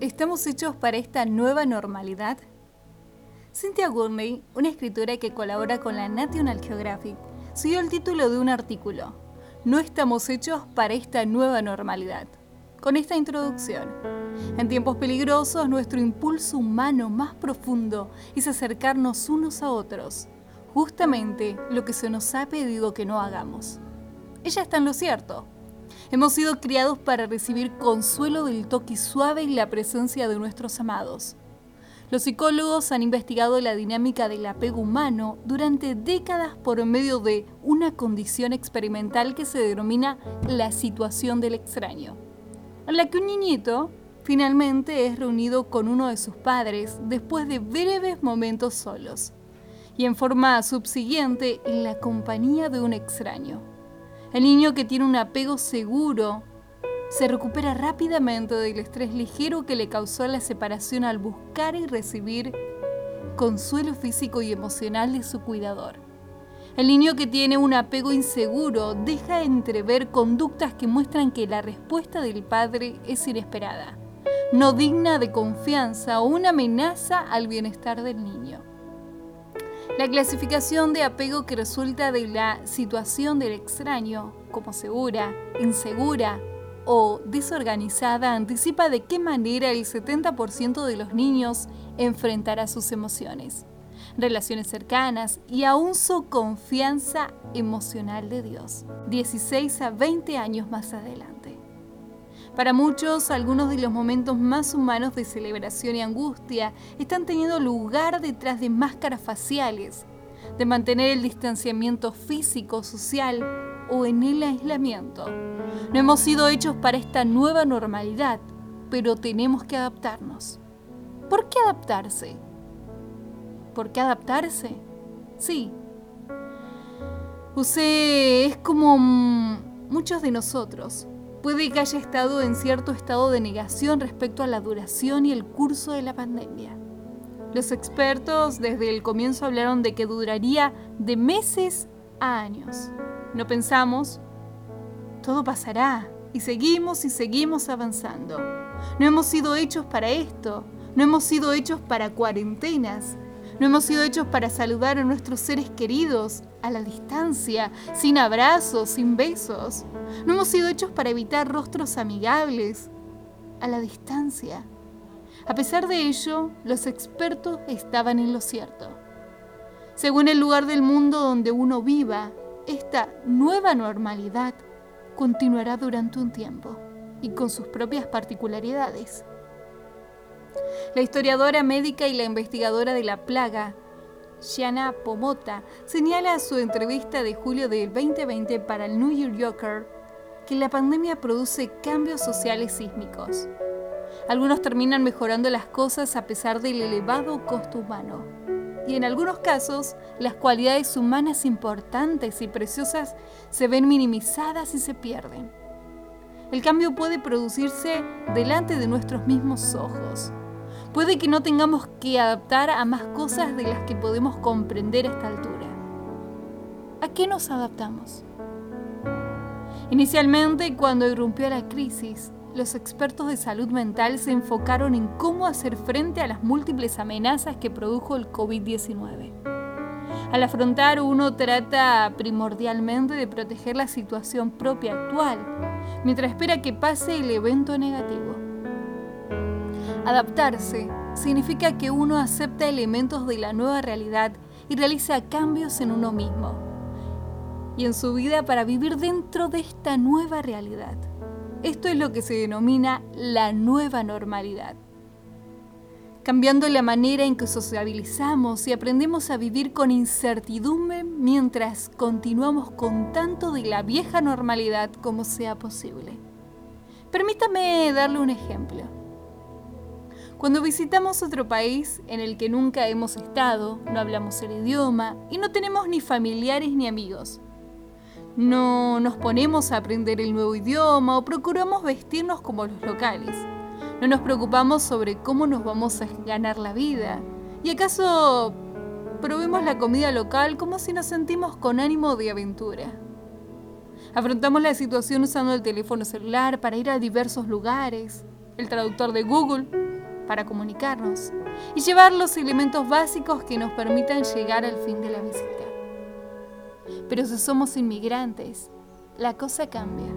¿Estamos hechos para esta nueva normalidad? Cynthia Gurney, una escritora que colabora con la National Geographic, siguió el título de un artículo, No estamos hechos para esta nueva normalidad. Con esta introducción, en tiempos peligrosos nuestro impulso humano más profundo es acercarnos unos a otros, justamente lo que se nos ha pedido que no hagamos. Ella está en lo cierto. Hemos sido criados para recibir consuelo del toque suave y la presencia de nuestros amados. Los psicólogos han investigado la dinámica del apego humano durante décadas por medio de una condición experimental que se denomina la situación del extraño, en la que un niñito finalmente es reunido con uno de sus padres después de breves momentos solos y en forma subsiguiente en la compañía de un extraño. El niño que tiene un apego seguro se recupera rápidamente del estrés ligero que le causó la separación al buscar y recibir consuelo físico y emocional de su cuidador. El niño que tiene un apego inseguro deja entrever conductas que muestran que la respuesta del padre es inesperada, no digna de confianza o una amenaza al bienestar del niño. La clasificación de apego que resulta de la situación del extraño, como segura, insegura o desorganizada, anticipa de qué manera el 70% de los niños enfrentará sus emociones, relaciones cercanas y aún su confianza emocional de Dios, 16 a 20 años más adelante. Para muchos, algunos de los momentos más humanos de celebración y angustia están teniendo lugar detrás de máscaras faciales, de mantener el distanciamiento físico, social o en el aislamiento. No hemos sido hechos para esta nueva normalidad, pero tenemos que adaptarnos. ¿Por qué adaptarse? ¿Por qué adaptarse? Sí. Usted es como muchos de nosotros puede que haya estado en cierto estado de negación respecto a la duración y el curso de la pandemia. Los expertos desde el comienzo hablaron de que duraría de meses a años. No pensamos, todo pasará y seguimos y seguimos avanzando. No hemos sido hechos para esto, no hemos sido hechos para cuarentenas, no hemos sido hechos para saludar a nuestros seres queridos a la distancia, sin abrazos, sin besos. No hemos sido hechos para evitar rostros amigables a la distancia. A pesar de ello, los expertos estaban en lo cierto. Según el lugar del mundo donde uno viva, esta nueva normalidad continuará durante un tiempo y con sus propias particularidades. La historiadora médica y la investigadora de la plaga, Shiana Pomota, señala en su entrevista de julio del 2020 para el New Yorker que la pandemia produce cambios sociales sísmicos. Algunos terminan mejorando las cosas a pesar del elevado costo humano. Y en algunos casos, las cualidades humanas importantes y preciosas se ven minimizadas y se pierden. El cambio puede producirse delante de nuestros mismos ojos Puede que no tengamos que adaptar a más cosas de las que podemos comprender a esta altura. ¿A qué nos adaptamos? Inicialmente, cuando irrumpió la crisis, los expertos de salud mental se enfocaron en cómo hacer frente a las múltiples amenazas que produjo el COVID-19. Al afrontar uno trata primordialmente de proteger la situación propia actual, mientras espera que pase el evento negativo. Adaptarse significa que uno acepta elementos de la nueva realidad y realiza cambios en uno mismo y en su vida para vivir dentro de esta nueva realidad. Esto es lo que se denomina la nueva normalidad. Cambiando la manera en que sociabilizamos y aprendemos a vivir con incertidumbre mientras continuamos con tanto de la vieja normalidad como sea posible. Permítame darle un ejemplo. Cuando visitamos otro país en el que nunca hemos estado, no hablamos el idioma y no tenemos ni familiares ni amigos. No nos ponemos a aprender el nuevo idioma o procuramos vestirnos como los locales. No nos preocupamos sobre cómo nos vamos a ganar la vida. ¿Y acaso probemos la comida local como si nos sentimos con ánimo de aventura? Afrontamos la situación usando el teléfono celular para ir a diversos lugares, el traductor de Google para comunicarnos y llevar los elementos básicos que nos permitan llegar al fin de la visita. Pero si somos inmigrantes, la cosa cambia.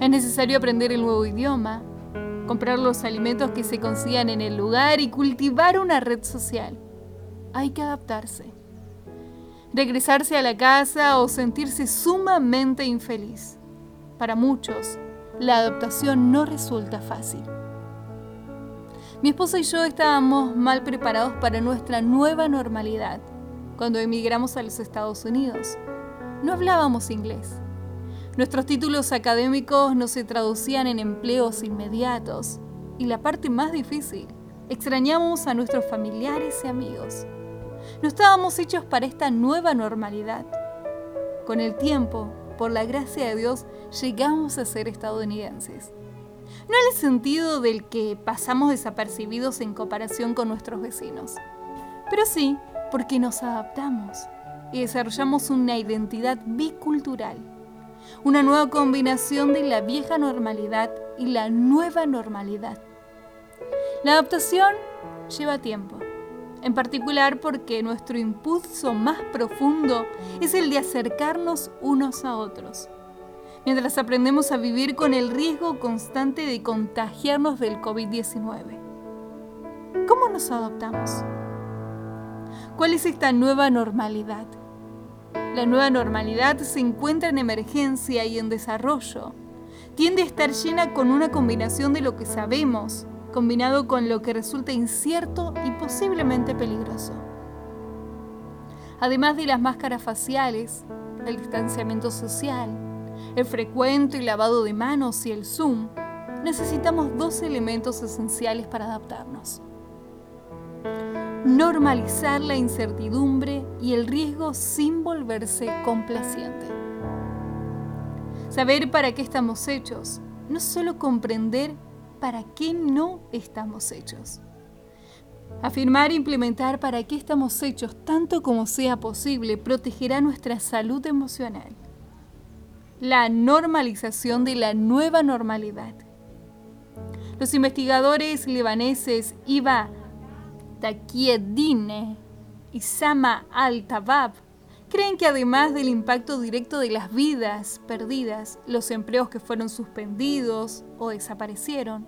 Es necesario aprender el nuevo idioma, comprar los alimentos que se consigan en el lugar y cultivar una red social. Hay que adaptarse. Regresarse a la casa o sentirse sumamente infeliz. Para muchos, la adaptación no resulta fácil. Mi esposa y yo estábamos mal preparados para nuestra nueva normalidad cuando emigramos a los Estados Unidos. No hablábamos inglés. Nuestros títulos académicos no se traducían en empleos inmediatos. Y la parte más difícil, extrañamos a nuestros familiares y amigos. No estábamos hechos para esta nueva normalidad. Con el tiempo, por la gracia de Dios, llegamos a ser estadounidenses. No en el sentido del que pasamos desapercibidos en comparación con nuestros vecinos, pero sí porque nos adaptamos y desarrollamos una identidad bicultural, una nueva combinación de la vieja normalidad y la nueva normalidad. La adaptación lleva tiempo, en particular porque nuestro impulso más profundo es el de acercarnos unos a otros, mientras aprendemos a vivir con el riesgo constante de contagiarnos del COVID-19. ¿Cómo nos adaptamos? ¿Cuál es esta nueva normalidad? La nueva normalidad se encuentra en emergencia y en desarrollo. Tiende a estar llena con una combinación de lo que sabemos, combinado con lo que resulta incierto y posiblemente peligroso. Además de las máscaras faciales, el distanciamiento social, el frecuente lavado de manos y el Zoom, necesitamos dos elementos esenciales para adaptarnos normalizar la incertidumbre y el riesgo sin volverse complaciente. Saber para qué estamos hechos, no solo comprender para qué no estamos hechos. Afirmar e implementar para qué estamos hechos tanto como sea posible protegerá nuestra salud emocional. La normalización de la nueva normalidad. Los investigadores libaneses Iba Taqieddine y Sama al-Tabab creen que además del impacto directo de las vidas perdidas, los empleos que fueron suspendidos o desaparecieron,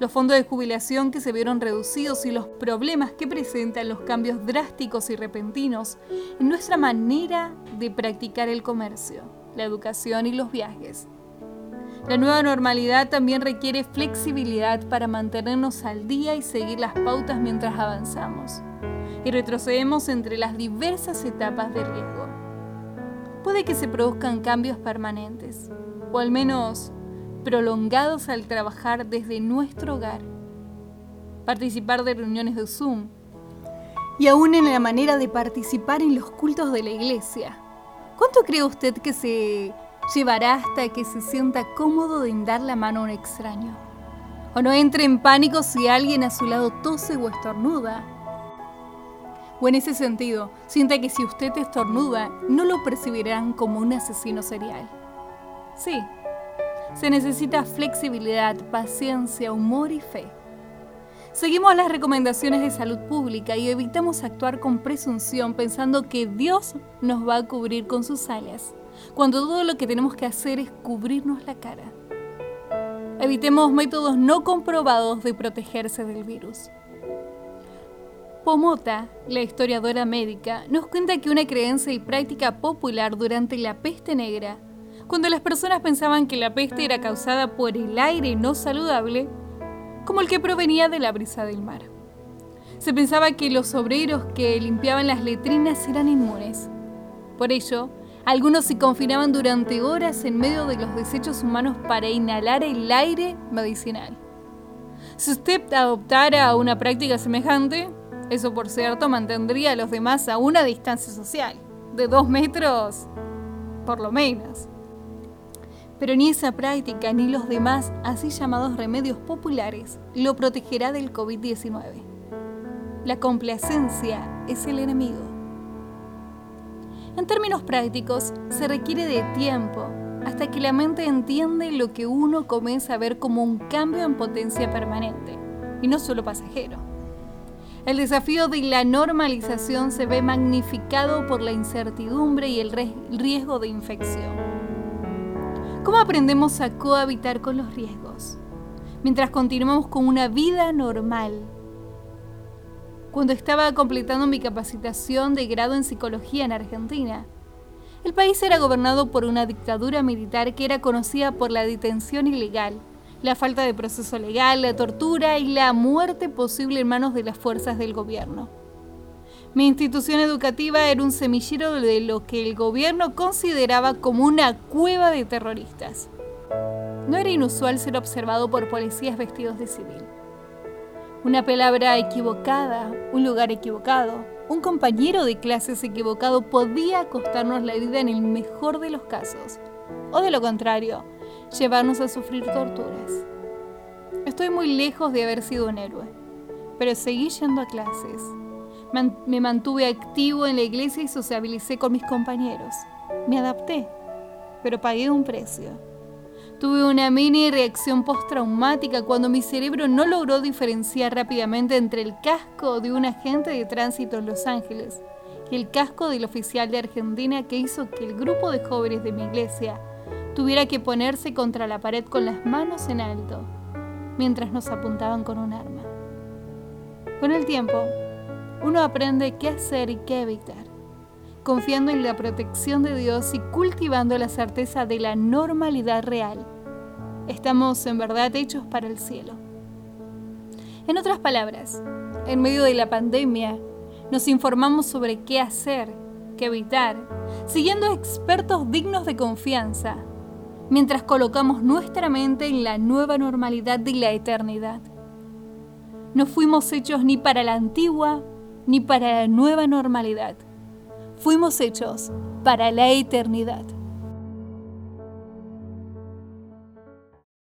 los fondos de jubilación que se vieron reducidos y los problemas que presentan los cambios drásticos y repentinos en nuestra manera de practicar el comercio, la educación y los viajes, la nueva normalidad también requiere flexibilidad para mantenernos al día y seguir las pautas mientras avanzamos y retrocedemos entre las diversas etapas de riesgo. Puede que se produzcan cambios permanentes, o al menos prolongados al trabajar desde nuestro hogar, participar de reuniones de Zoom y aún en la manera de participar en los cultos de la iglesia. ¿Cuánto cree usted que se llevará hasta que se sienta cómodo de dar la mano a un extraño. O no entre en pánico si alguien a su lado tose o estornuda. O en ese sentido, sienta que si usted estornuda, no lo percibirán como un asesino serial. Sí, se necesita flexibilidad, paciencia, humor y fe. Seguimos las recomendaciones de salud pública y evitamos actuar con presunción pensando que Dios nos va a cubrir con sus alas cuando todo lo que tenemos que hacer es cubrirnos la cara. Evitemos métodos no comprobados de protegerse del virus. Pomota, la historiadora médica, nos cuenta que una creencia y práctica popular durante la peste negra, cuando las personas pensaban que la peste era causada por el aire no saludable, como el que provenía de la brisa del mar. Se pensaba que los obreros que limpiaban las letrinas eran inmunes. Por ello, algunos se confinaban durante horas en medio de los desechos humanos para inhalar el aire medicinal. Si usted adoptara una práctica semejante, eso por cierto mantendría a los demás a una distancia social, de dos metros por lo menos. Pero ni esa práctica ni los demás así llamados remedios populares lo protegerá del COVID-19. La complacencia es el enemigo. En términos prácticos, se requiere de tiempo hasta que la mente entiende lo que uno comienza a ver como un cambio en potencia permanente, y no solo pasajero. El desafío de la normalización se ve magnificado por la incertidumbre y el riesgo de infección. ¿Cómo aprendemos a cohabitar con los riesgos? Mientras continuamos con una vida normal. Cuando estaba completando mi capacitación de grado en psicología en Argentina, el país era gobernado por una dictadura militar que era conocida por la detención ilegal, la falta de proceso legal, la tortura y la muerte posible en manos de las fuerzas del gobierno. Mi institución educativa era un semillero de lo que el gobierno consideraba como una cueva de terroristas. No era inusual ser observado por policías vestidos de civil. Una palabra equivocada, un lugar equivocado, un compañero de clases equivocado podía costarnos la vida en el mejor de los casos, o de lo contrario, llevarnos a sufrir torturas. Estoy muy lejos de haber sido un héroe, pero seguí yendo a clases. Me mantuve activo en la iglesia y sociabilicé con mis compañeros. Me adapté, pero pagué un precio. Tuve una mini reacción postraumática cuando mi cerebro no logró diferenciar rápidamente entre el casco de un agente de tránsito en Los Ángeles y el casco del oficial de Argentina que hizo que el grupo de jóvenes de mi iglesia tuviera que ponerse contra la pared con las manos en alto mientras nos apuntaban con un arma. Con el tiempo, uno aprende qué hacer y qué evitar, confiando en la protección de Dios y cultivando la certeza de la normalidad real. Estamos en verdad hechos para el cielo. En otras palabras, en medio de la pandemia, nos informamos sobre qué hacer, qué evitar, siguiendo expertos dignos de confianza mientras colocamos nuestra mente en la nueva normalidad de la eternidad. No fuimos hechos ni para la antigua ni para la nueva normalidad. Fuimos hechos para la eternidad.